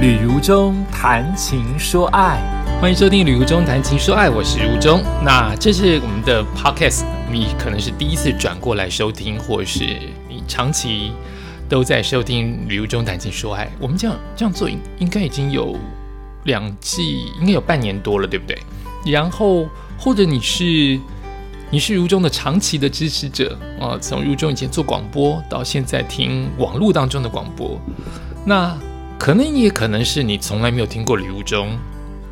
旅如中谈情说爱，欢迎收听《旅途中谈情说爱》，我是如中。那这是我们的 podcast，你可能是第一次转过来收听，或是你长期都在收听《旅途中谈情说爱》。我们这样这样做，应应该已经有两季，应该有半年多了，对不对？然后或者你是你是如中的长期的支持者啊，从如中以前做广播到现在听网络当中的广播，那。可能也可能是你从来没有听过《旅物中》，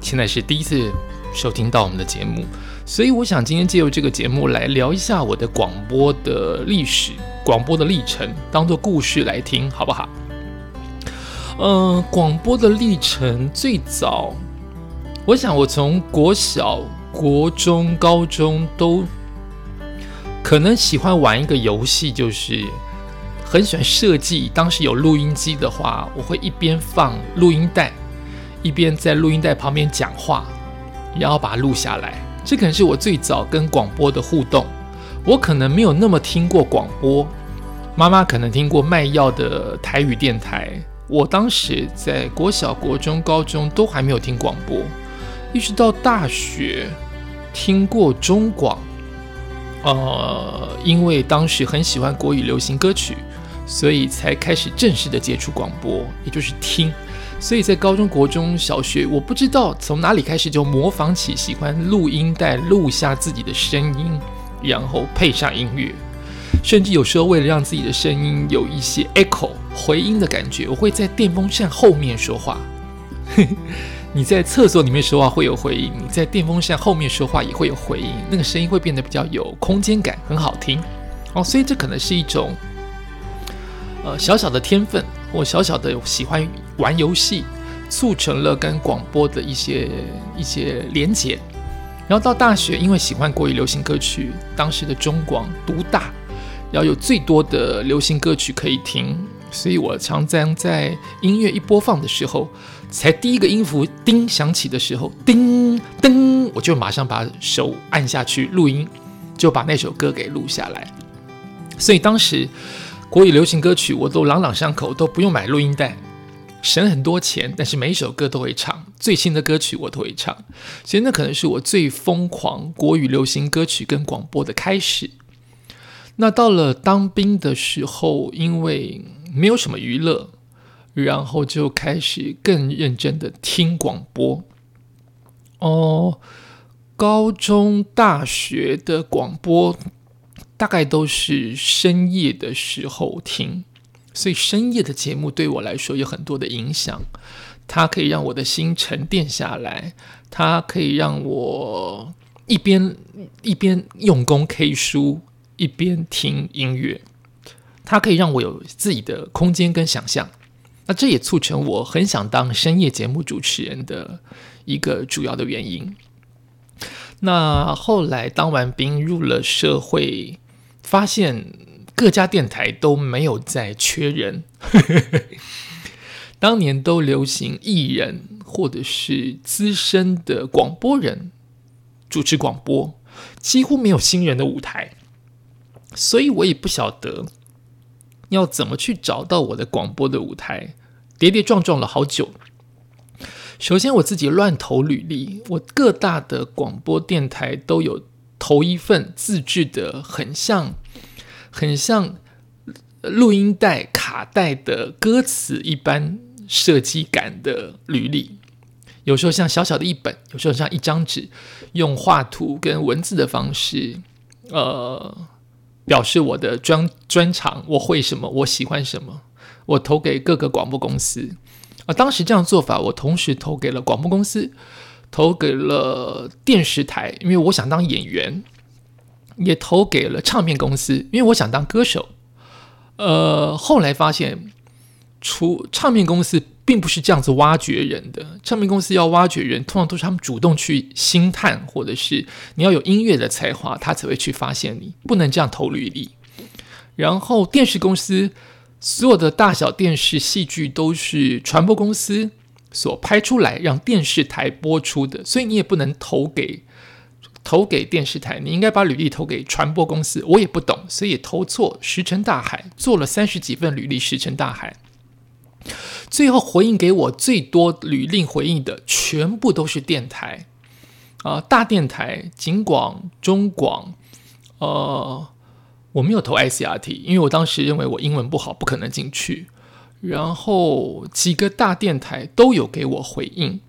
现在是第一次收听到我们的节目，所以我想今天借由这个节目来聊一下我的广播的历史、广播的历程，当做故事来听，好不好？嗯，广播的历程最早，我想我从国小、国中、高中都可能喜欢玩一个游戏，就是。很喜欢设计。当时有录音机的话，我会一边放录音带，一边在录音带旁边讲话，然后把它录下来。这可能是我最早跟广播的互动。我可能没有那么听过广播，妈妈可能听过卖药的台语电台。我当时在国小、国中、高中都还没有听广播，一直到大学听过中广。呃，因为当时很喜欢国语流行歌曲。所以才开始正式的接触广播，也就是听。所以在高中国中小学，我不知道从哪里开始就模仿起喜欢录音带录下自己的声音，然后配上音乐，甚至有时候为了让自己的声音有一些 echo 回音的感觉，我会在电风扇后面说话。你在厕所里面说话会有回音，你在电风扇后面说话也会有回音，那个声音会变得比较有空间感，很好听。哦，所以这可能是一种。呃，小小的天分或小小的喜欢玩游戏，促成了跟广播的一些一些连结。然后到大学，因为喜欢国语流行歌曲，当时的中广独大，要有最多的流行歌曲可以听，所以我常常在音乐一播放的时候，才第一个音符叮响起的时候，叮噔，我就马上把手按下去录音，就把那首歌给录下来。所以当时。国语流行歌曲我都朗朗上口，都不用买录音带，省很多钱。但是每一首歌都会唱，最新的歌曲我都会唱，所以那可能是我最疯狂国语流行歌曲跟广播的开始。那到了当兵的时候，因为没有什么娱乐，然后就开始更认真的听广播。哦，高中、大学的广播。大概都是深夜的时候听，所以深夜的节目对我来说有很多的影响。它可以让我的心沉淀下来，它可以让我一边一边用功 K 书，一边听音乐。它可以让我有自己的空间跟想象。那这也促成我很想当深夜节目主持人的一个主要的原因。那后来当完兵入了社会。发现各家电台都没有在缺人，当年都流行艺人或者是资深的广播人主持广播，几乎没有新人的舞台，所以我也不晓得要怎么去找到我的广播的舞台，跌跌撞撞了好久。首先我自己乱投履历，我各大的广播电台都有。投一份自制的，很像，很像录音带卡带的歌词一般设计感的履历，有时候像小小的一本，有时候像一张纸，用画图跟文字的方式，呃，表示我的专专长，我会什么，我喜欢什么，我投给各个广播公司。啊，当时这样做法，我同时投给了广播公司。投给了电视台，因为我想当演员；也投给了唱片公司，因为我想当歌手。呃，后来发现，除唱片公司并不是这样子挖掘人的。唱片公司要挖掘人，通常都是他们主动去星探，或者是你要有音乐的才华，他才会去发现你。不能这样投履历。然后电视公司所有的大小电视戏剧都是传播公司。所拍出来让电视台播出的，所以你也不能投给投给电视台，你应该把履历投给传播公司。我也不懂，所以投错，石沉大海。做了三十几份履历，石沉大海。最后回应给我最多履历回应的，全部都是电台啊，大电台、景广、中广，呃，我没有投 ICRT，因为我当时认为我英文不好，不可能进去。然后几个大电台都有给我回应，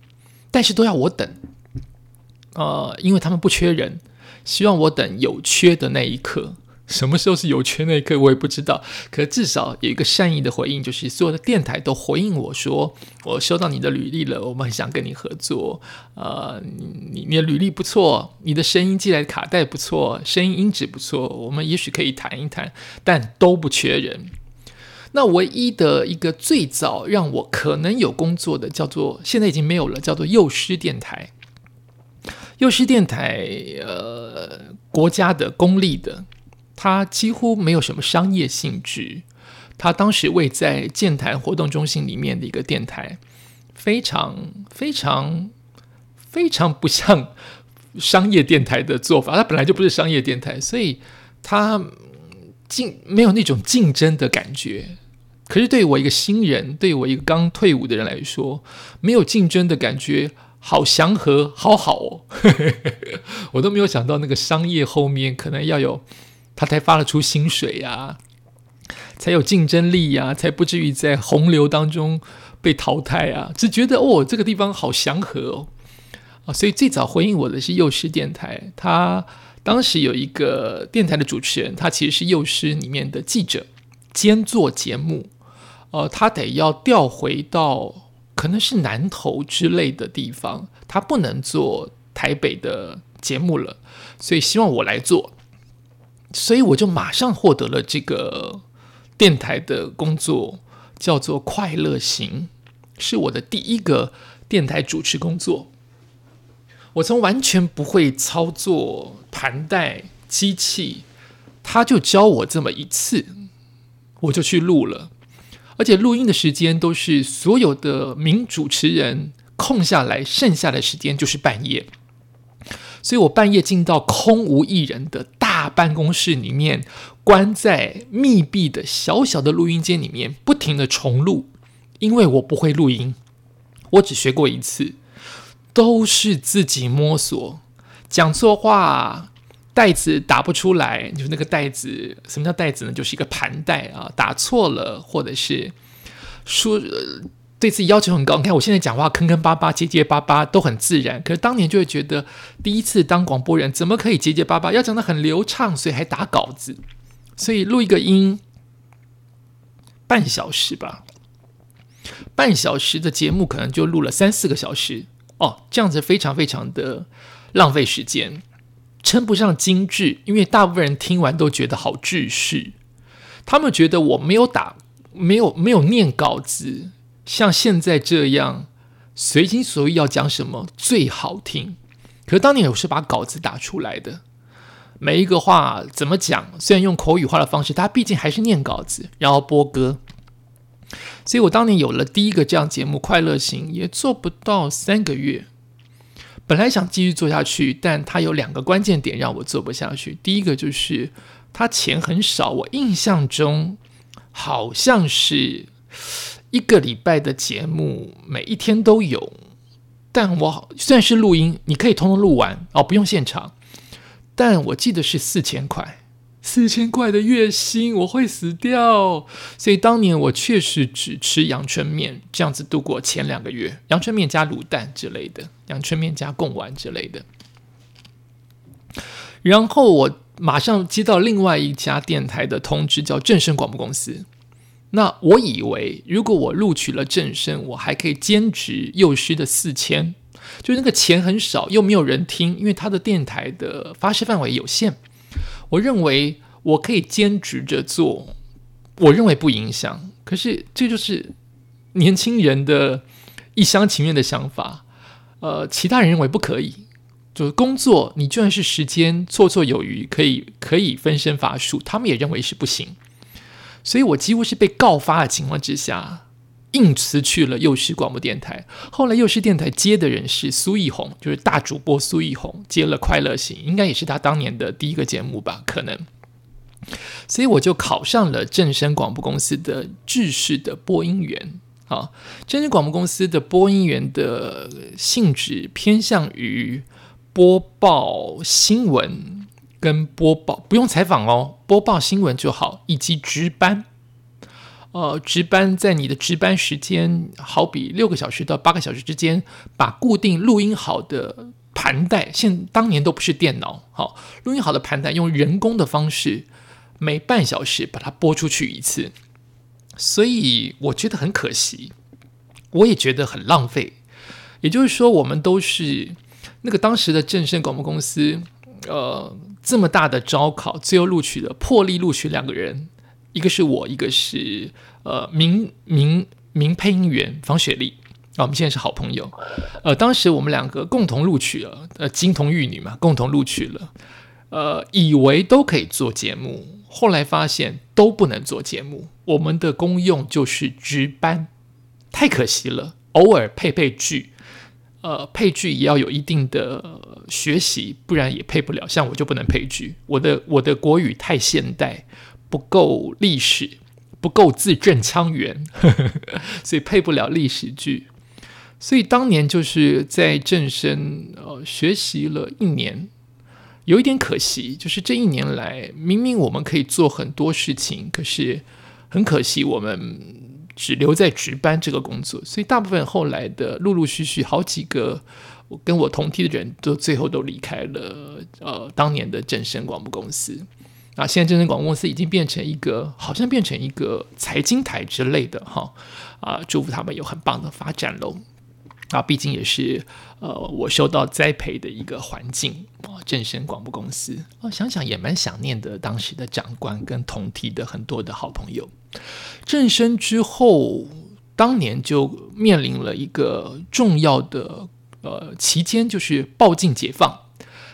但是都要我等，呃，因为他们不缺人，希望我等有缺的那一刻。什么时候是有缺那一刻，我也不知道。可至少有一个善意的回应，就是所有的电台都回应我说：“我收到你的履历了，我们很想跟你合作。呃，你你的履历不错，你的声音寄来的卡带不错，声音音质不错，我们也许可以谈一谈。但都不缺人。那唯一的一个最早让我可能有工作的，叫做现在已经没有了，叫做幼师电台。幼师电台，呃，国家的公立的。”它几乎没有什么商业性质。它当时位在建台活动中心里面的一个电台，非常非常非常不像商业电台的做法。它本来就不是商业电台，所以它竞没有那种竞争的感觉。可是对于我一个新人，对我一个刚退伍的人来说，没有竞争的感觉，好祥和，好好哦。我都没有想到那个商业后面可能要有。他才发得出薪水呀，才有竞争力呀，才不至于在洪流当中被淘汰啊！只觉得哦，这个地方好祥和哦啊！所以最早回应我的是幼师电台，他当时有一个电台的主持人，他其实是幼师里面的记者兼做节目，呃，他得要调回到可能是南投之类的地方，他不能做台北的节目了，所以希望我来做。所以我就马上获得了这个电台的工作，叫做快乐行，是我的第一个电台主持工作。我从完全不会操作盘带机器，他就教我这么一次，我就去录了，而且录音的时间都是所有的名主持人空下来，剩下的时间就是半夜。所以我半夜进到空无一人的大办公室里面，关在密闭的小小的录音间里面，不停的重录，因为我不会录音，我只学过一次，都是自己摸索，讲错话，袋子打不出来，就是那个袋子，什么叫袋子呢？就是一个盘带啊，打错了，或者是说。对自己要求很高，你看我现在讲话坑坑巴巴、结结巴巴都很自然，可是当年就会觉得第一次当广播人怎么可以结结巴巴，要讲的很流畅，所以还打稿子，所以录一个音半小时吧，半小时的节目可能就录了三四个小时哦，这样子非常非常的浪费时间，称不上精致，因为大部分人听完都觉得好秩序，他们觉得我没有打，没有没有念稿子。像现在这样随心所欲要讲什么最好听，可是当年我是把稿子打出来的，每一个话怎么讲，虽然用口语化的方式，他毕竟还是念稿子，然后播歌。所以我当年有了第一个这样节目《快乐行》，也做不到三个月。本来想继续做下去，但他有两个关键点让我做不下去。第一个就是他钱很少，我印象中好像是。一个礼拜的节目，每一天都有，但我虽然是录音，你可以通通录完哦，不用现场。但我记得是四千块，四千块的月薪，我会死掉。所以当年我确实只吃阳春面，这样子度过前两个月，阳春面加卤蛋之类的，阳春面加贡丸之类的。然后我马上接到另外一家电台的通知，叫正声广播公司。那我以为，如果我录取了正声，我还可以兼职幼师的四千，就是那个钱很少，又没有人听，因为他的电台的发射范围有限。我认为我可以兼职着做，我认为不影响。可是这就是年轻人的一厢情愿的想法。呃，其他人认为不可以，就是工作你就算是时间绰绰有余，可以可以分身乏术，他们也认为是不行。所以我几乎是被告发的情况之下，硬辞去了幼师广播电台。后来幼师电台接的人是苏奕红，就是大主播苏奕红接了《快乐行》，应该也是他当年的第一个节目吧？可能。所以我就考上了正声广播公司的制式的播音员，啊，正声广播公司的播音员的性质偏向于播报新闻跟播报，不用采访哦，播报新闻就好，以及值班。呃，值班在你的值班时间，好比六个小时到八个小时之间，把固定录音好的盘带，现当年都不是电脑，好，录音好的盘带用人工的方式，每半小时把它播出去一次，所以我觉得很可惜，我也觉得很浪费。也就是说，我们都是那个当时的正声广播公司，呃，这么大的招考，最后录取了破例录取两个人。一个是我，一个是呃名名名配音员方雪莉啊，我们现在是好朋友。呃，当时我们两个共同录取了，呃，金童玉女嘛，共同录取了。呃，以为都可以做节目，后来发现都不能做节目。我们的功用就是值班，太可惜了。偶尔配配剧，呃，配剧也要有一定的学习，不然也配不了。像我就不能配剧，我的我的国语太现代。不够历史，不够字正腔圆，所以配不了历史剧。所以当年就是在正声呃学习了一年，有一点可惜，就是这一年来明明我们可以做很多事情，可是很可惜我们只留在值班这个工作。所以大部分后来的陆陆续续好几个跟我同梯的人都最后都离开了呃当年的正声广播公司。啊，现在真人广播公司已经变成一个，好像变成一个财经台之类的哈。啊，祝福他们有很棒的发展喽。啊，毕竟也是呃，我受到栽培的一个环境啊。正声广播公司啊，想想也蛮想念的，当时的长官跟同梯的很多的好朋友。正声之后，当年就面临了一个重要的呃期间，就是报禁解放。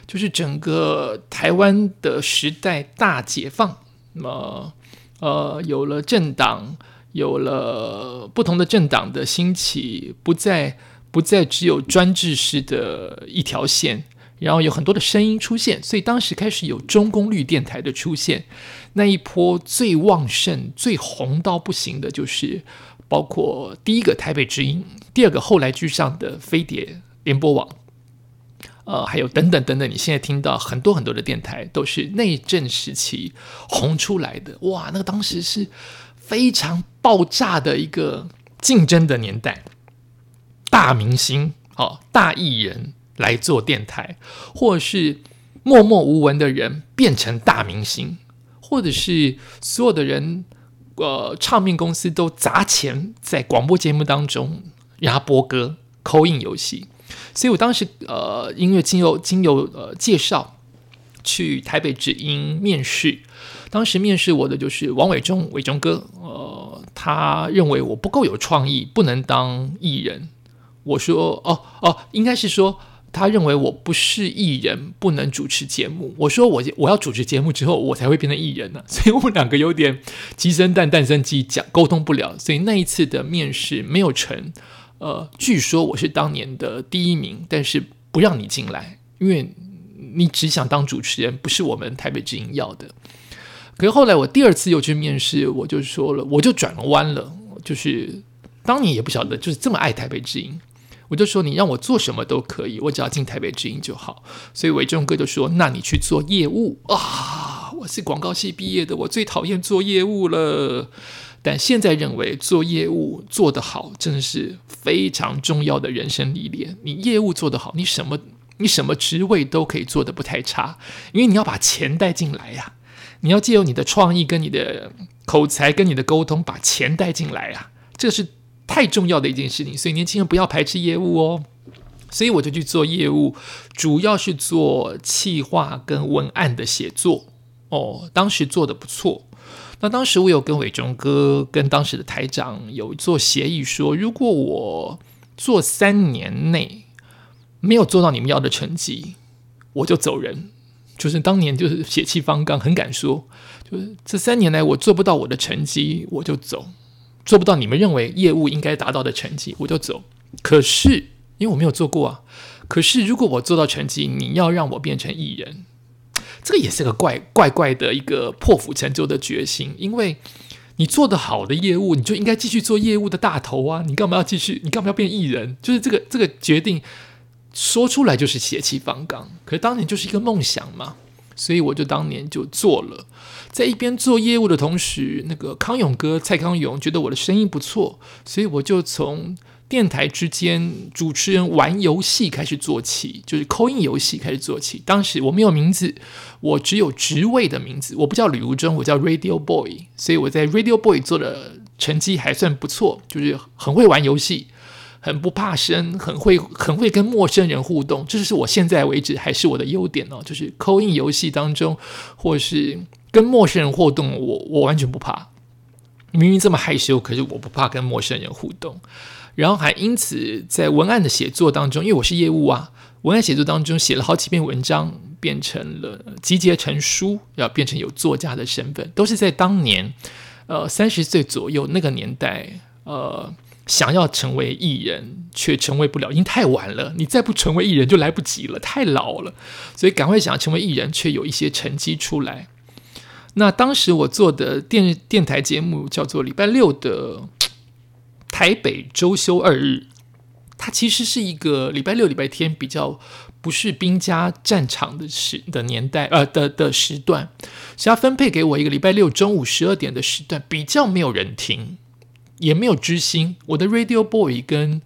就是整个台湾的时代大解放，那么呃，有了政党，有了不同的政党的兴起，不再不再只有专制式的一条线，然后有很多的声音出现，所以当时开始有中功率电台的出现，那一波最旺盛、最红到不行的，就是包括第一个台北之音，第二个后来居上的飞碟联播网。呃，还有等等等等，你现在听到很多很多的电台都是内政时期红出来的，哇，那个当时是非常爆炸的一个竞争的年代，大明星哦，大艺人来做电台，或者是默默无闻的人变成大明星，或者是所有的人，呃，唱片公司都砸钱在广播节目当中让他播歌、口印游戏。所以我当时呃，音乐经由经由呃介绍去台北之音面试，当时面试我的就是王伟忠伟忠哥，呃，他认为我不够有创意，不能当艺人。我说哦哦，应该是说他认为我不是艺人，不能主持节目。我说我我要主持节目之后，我才会变成艺人呢。所以我们两个有点鸡生蛋蛋生鸡，讲沟通不了，所以那一次的面试没有成。呃，据说我是当年的第一名，但是不让你进来，因为你只想当主持人，不是我们台北之音要的。可是后来我第二次又去面试，我就说了，我就转了弯了，就是当年也不晓得就是这么爱台北之音，我就说你让我做什么都可以，我只要进台北之音就好。所以伟忠哥就说，那你去做业务啊！是广告系毕业的，我最讨厌做业务了。但现在认为做业务做得好，真的是非常重要的人生历练。你业务做得好，你什么你什么职位都可以做得不太差，因为你要把钱带进来呀，你要借由你的创意、跟你的口才、跟你的沟通，把钱带进来呀，这是太重要的一件事情。所以年轻人不要排斥业务哦。所以我就去做业务，主要是做企划跟文案的写作哦，当时做的不错。那当时我有跟伟忠哥、跟当时的台长有做协议，说如果我做三年内没有做到你们要的成绩，我就走人。就是当年就是血气方刚，很敢说，就是这三年来我做不到我的成绩，我就走；做不到你们认为业务应该达到的成绩，我就走。可是因为我没有做过啊，可是如果我做到成绩，你要让我变成艺人。这个也是个怪怪怪的一个破釜沉舟的决心，因为你做的好的业务，你就应该继续做业务的大头啊！你干嘛要继续？你干嘛要变艺人？就是这个这个决定说出来就是血气方刚，可是当年就是一个梦想嘛，所以我就当年就做了。在一边做业务的同时，那个康永哥蔡康永觉得我的声音不错，所以我就从。电台之间主持人玩游戏开始做起，就是扣印游戏开始做起。当时我没有名字，我只有职位的名字，我不叫吕如中，我叫 Radio Boy。所以我在 Radio Boy 做的成绩还算不错，就是很会玩游戏，很不怕生，很会很会跟陌生人互动。这是我现在为止还是我的优点哦，就是扣印游戏当中，或是跟陌生人互动，我我完全不怕。明明这么害羞，可是我不怕跟陌生人互动。然后还因此在文案的写作当中，因为我是业务啊，文案写作当中写了好几篇文章，变成了集结成书，要变成有作家的身份，都是在当年，呃，三十岁左右那个年代，呃，想要成为艺人却成为不了，已经太晚了，你再不成为艺人就来不及了，太老了，所以赶快想要成为艺人，却有一些成绩出来。那当时我做的电电台节目叫做礼拜六的。台北周休二日，它其实是一个礼拜六、礼拜天比较不是兵家战场的时的年代，呃的的时段，所以他分配给我一个礼拜六中午十二点的时段，比较没有人听，也没有知心。我的 Radio Boy 跟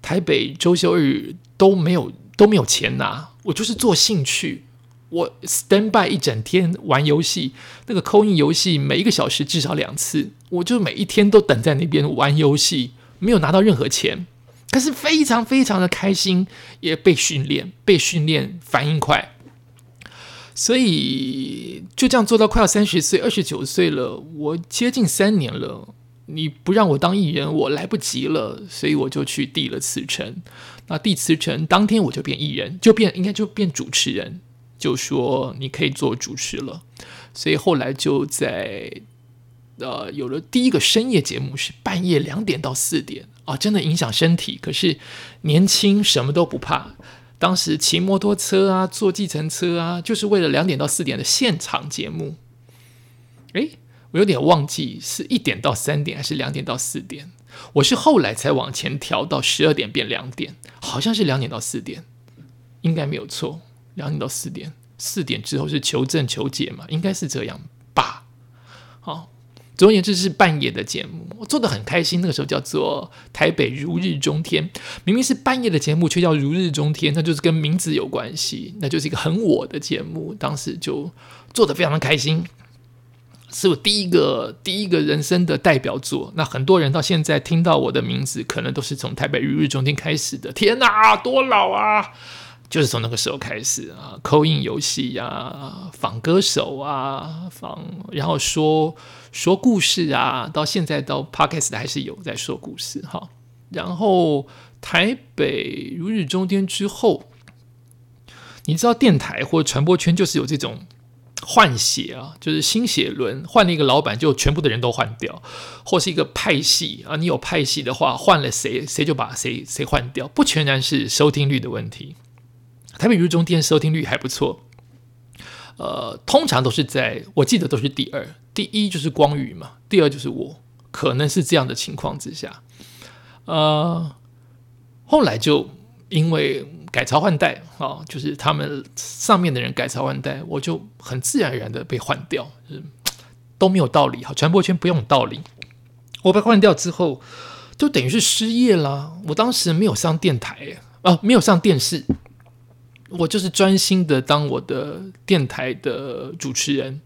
台北周休日都没有都没有钱拿，我就是做兴趣。我 stand by 一整天玩游戏，那个扣印游戏每一个小时至少两次，我就每一天都等在那边玩游戏，没有拿到任何钱，可是非常非常的开心，也被训练，被训练反应快，所以就这样做到快要三十岁，二十九岁了，我接近三年了，你不让我当艺人，我来不及了，所以我就去递了辞呈，那递辞呈当天我就变艺人，就变应该就变主持人。就说你可以做主持了，所以后来就在呃有了第一个深夜节目，是半夜两点到四点啊，真的影响身体。可是年轻什么都不怕，当时骑摩托车啊，坐计程车啊，就是为了两点到四点的现场节目。哎，我有点忘记是一点到三点还是两点到四点，我是后来才往前调到十二点变两点，好像是两点到四点，应该没有错。两点到四点，四点之后是求证求解嘛，应该是这样吧。好，总而言之是半夜的节目，我做的很开心。那个时候叫做台北如日中天，明明是半夜的节目，却叫如日中天，那就是跟名字有关系，那就是一个很我的节目。当时就做的非常的开心，是我第一个第一个人生的代表作。那很多人到现在听到我的名字，可能都是从台北如日中天开始的。天哪，多老啊！就是从那个时候开始啊，扣印游戏呀，仿歌手啊，仿然后说说故事啊，到现在到 podcast 还是有在说故事哈。然后台北如日中天之后，你知道电台或传播圈就是有这种换血啊，就是新血轮换了一个老板，就全部的人都换掉，或是一个派系啊，你有派系的话，换了谁谁就把谁谁换掉，不全然是收听率的问题。台北日中天收听率还不错，呃，通常都是在我记得都是第二，第一就是光宇嘛，第二就是我，可能是这样的情况之下，呃，后来就因为改朝换代啊，就是他们上面的人改朝换代，我就很自然而然的被换掉，都没有道理哈，传播圈不用道理，我被换掉之后，就等于是失业啦，我当时没有上电台啊，没有上电视。我就是专心的当我的电台的主持人，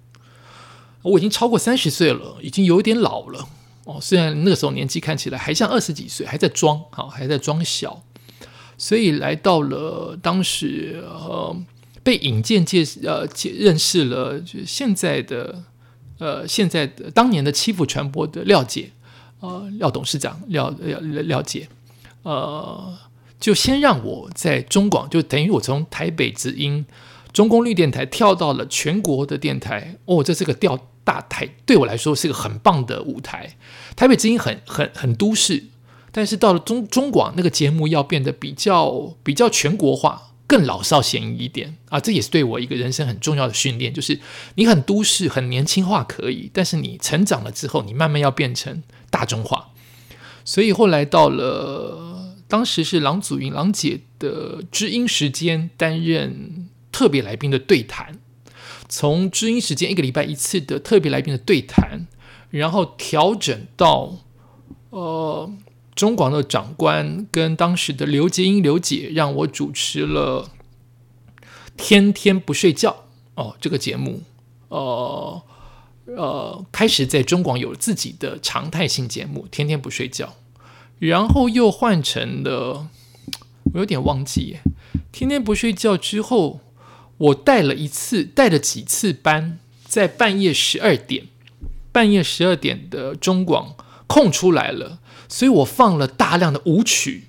我已经超过三十岁了，已经有点老了哦。虽然那个时候年纪看起来还像二十几岁，还在装好，还在装小，所以来到了当时呃被引荐介呃认识了，就现在的呃现在的当年的欺负传播的廖姐呃廖董事长廖廖廖姐呃。就先让我在中广，就等于我从台北直音中公绿电台跳到了全国的电台。哦，这是个调大台，对我来说是个很棒的舞台。台北之音很很很都市，但是到了中中广那个节目要变得比较比较全国化，更老少咸宜一点啊。这也是对我一个人生很重要的训练，就是你很都市、很年轻化可以，但是你成长了之后，你慢慢要变成大众化。所以后来到了当时是郎祖云、郎姐的知音时间担任特别来宾的对谈，从知音时间一个礼拜一次的特别来宾的对谈，然后调整到呃中广的长官跟当时的刘杰英刘姐让我主持了天天不睡觉哦这个节目，呃。呃，开始在中广有自己的常态性节目，天天不睡觉，然后又换成了，我有点忘记，天天不睡觉之后，我带了一次，带了几次班，在半夜十二点，半夜十二点的中广空出来了，所以我放了大量的舞曲，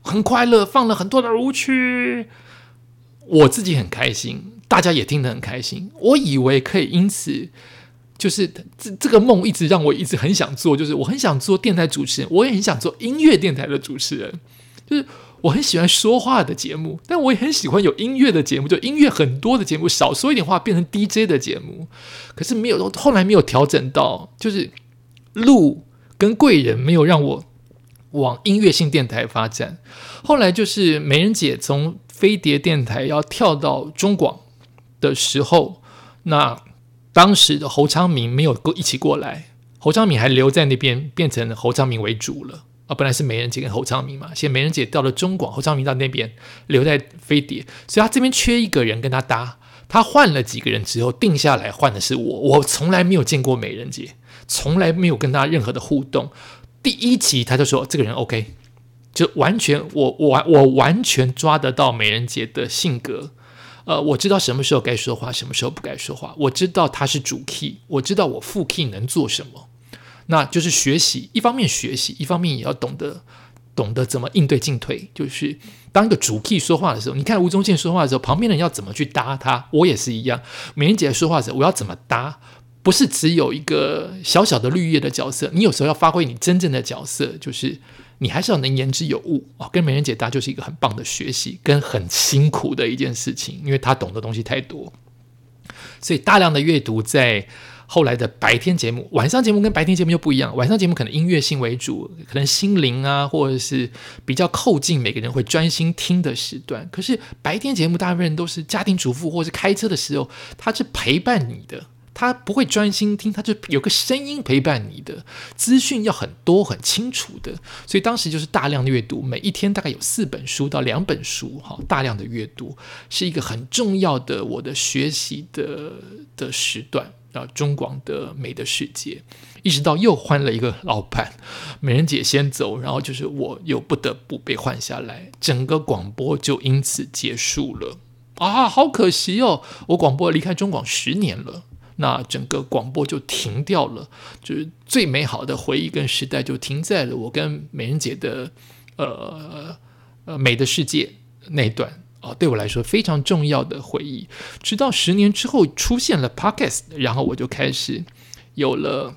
很快乐，放了很多的舞曲，我自己很开心，大家也听得很开心，我以为可以因此。就是这这个梦一直让我一直很想做，就是我很想做电台主持人，我也很想做音乐电台的主持人。就是我很喜欢说话的节目，但我也很喜欢有音乐的节目，就音乐很多的节目，少说一点话变成 DJ 的节目。可是没有后来没有调整到，就是路跟贵人没有让我往音乐性电台发展。后来就是美人姐从飞碟电台要跳到中广的时候，那。当时的侯昌明没有过一起过来，侯昌明还留在那边，变成侯昌明为主了啊！本来是美人姐跟侯昌明嘛，现在美人姐到了中广，侯昌明到那边留在飞碟，所以他这边缺一个人跟他搭。他换了几个人之后，定下来换的是我。我从来没有见过美人姐，从来没有跟他任何的互动。第一集他就说这个人 OK，就完全我我我完全抓得到美人姐的性格。呃，我知道什么时候该说话，什么时候不该说话。我知道他是主 key，我知道我副 key 能做什么，那就是学习。一方面学习，一方面也要懂得懂得怎么应对进退。就是当一个主 key 说话的时候，你看吴宗宪说话的时候，旁边人要怎么去搭他？我也是一样。美人姐说话的时候，我要怎么搭？不是只有一个小小的绿叶的角色，你有时候要发挥你真正的角色，就是。你还是要能言之有物啊！跟美人姐搭就是一个很棒的学习，跟很辛苦的一件事情，因为她懂的东西太多，所以大量的阅读在后来的白天节目，晚上节目跟白天节目又不一样。晚上节目可能音乐性为主，可能心灵啊，或者是比较靠近每个人会专心听的时段。可是白天节目大部分人都是家庭主妇或是开车的时候，他是陪伴你的。他不会专心听，他就有个声音陪伴你的资讯要很多很清楚的，所以当时就是大量的阅读，每一天大概有四本书到两本书，哈，大量的阅读是一个很重要的我的学习的的时段啊。中广的美的世界，一直到又换了一个老板，美人姐先走，然后就是我又不得不被换下来，整个广播就因此结束了啊，好可惜哦，我广播离开中广十年了。那整个广播就停掉了，就是最美好的回忆跟时代就停在了我跟美人姐的呃呃美的世界那段哦，对我来说非常重要的回忆。直到十年之后出现了 Podcast，然后我就开始有了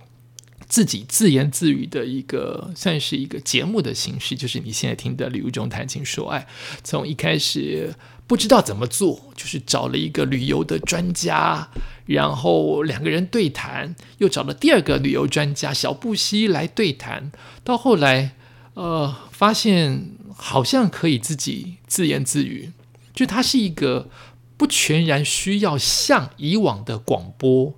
自己自言自语的一个算是一个节目的形式，就是你现在听的《旅游中谈情说爱》，从一开始。不知道怎么做，就是找了一个旅游的专家，然后两个人对谈，又找了第二个旅游专家小布希来对谈，到后来，呃，发现好像可以自己自言自语，就它是一个不全然需要像以往的广播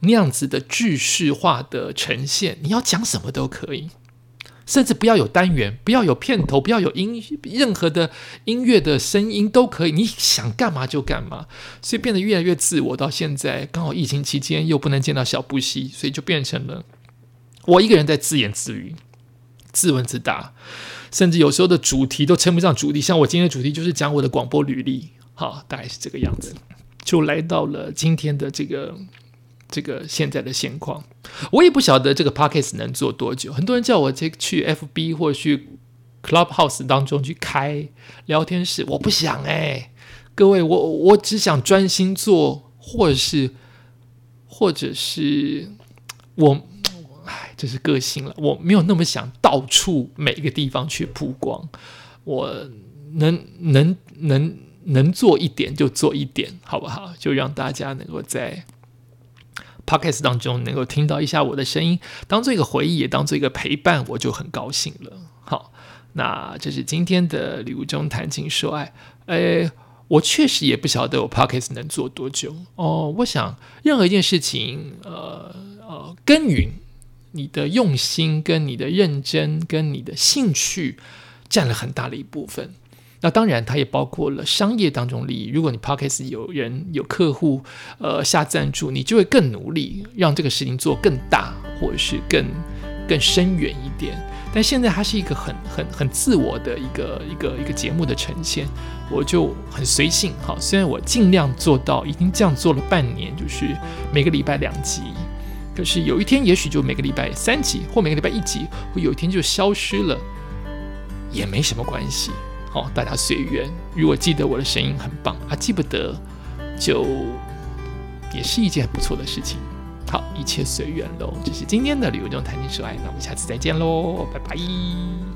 那样子的句式化的呈现，你要讲什么都可以。甚至不要有单元，不要有片头，不要有音，任何的音乐的声音都可以，你想干嘛就干嘛，所以变得越来越自我。到现在刚好疫情期间又不能见到小布希，所以就变成了我一个人在自言自语、自问自答，甚至有时候的主题都称不上主题。像我今天的主题就是讲我的广播履历，好，大概是这个样子，就来到了今天的这个。这个现在的现况，我也不晓得这个 podcast 能做多久。很多人叫我这去 FB 或去 Clubhouse 当中去开聊天室，我不想哎。各位，我我只想专心做，或者是，或者是我，哎，这是个性了。我没有那么想到处每一个地方去曝光。我能能能能做一点就做一点，好不好？就让大家能够在 podcast 当中能够听到一下我的声音，当做一个回忆，也当做一个陪伴，我就很高兴了。好，那这是今天的礼物中谈情说爱。诶，我确实也不晓得我 podcast 能做多久哦。我想任何一件事情，呃呃，耕耘你的用心、跟你的认真、跟你的兴趣，占了很大的一部分。那当然，它也包括了商业当中利益。如果你 podcast 有人有客户，呃，下赞助，你就会更努力让这个事情做更大，或者是更更深远一点。但现在它是一个很很很自我的一个一个一个节目的呈现，我就很随性。好，虽然我尽量做到，已经这样做了半年，就是每个礼拜两集，可是有一天也许就每个礼拜三集，或每个礼拜一集，或有一天就消失了，也没什么关系。哦，大家随缘。如果记得我的声音很棒啊，记不得就也是一件很不错的事情。好，一切随缘喽。这是今天的旅游中谈情说爱，那我们下次再见喽，拜拜。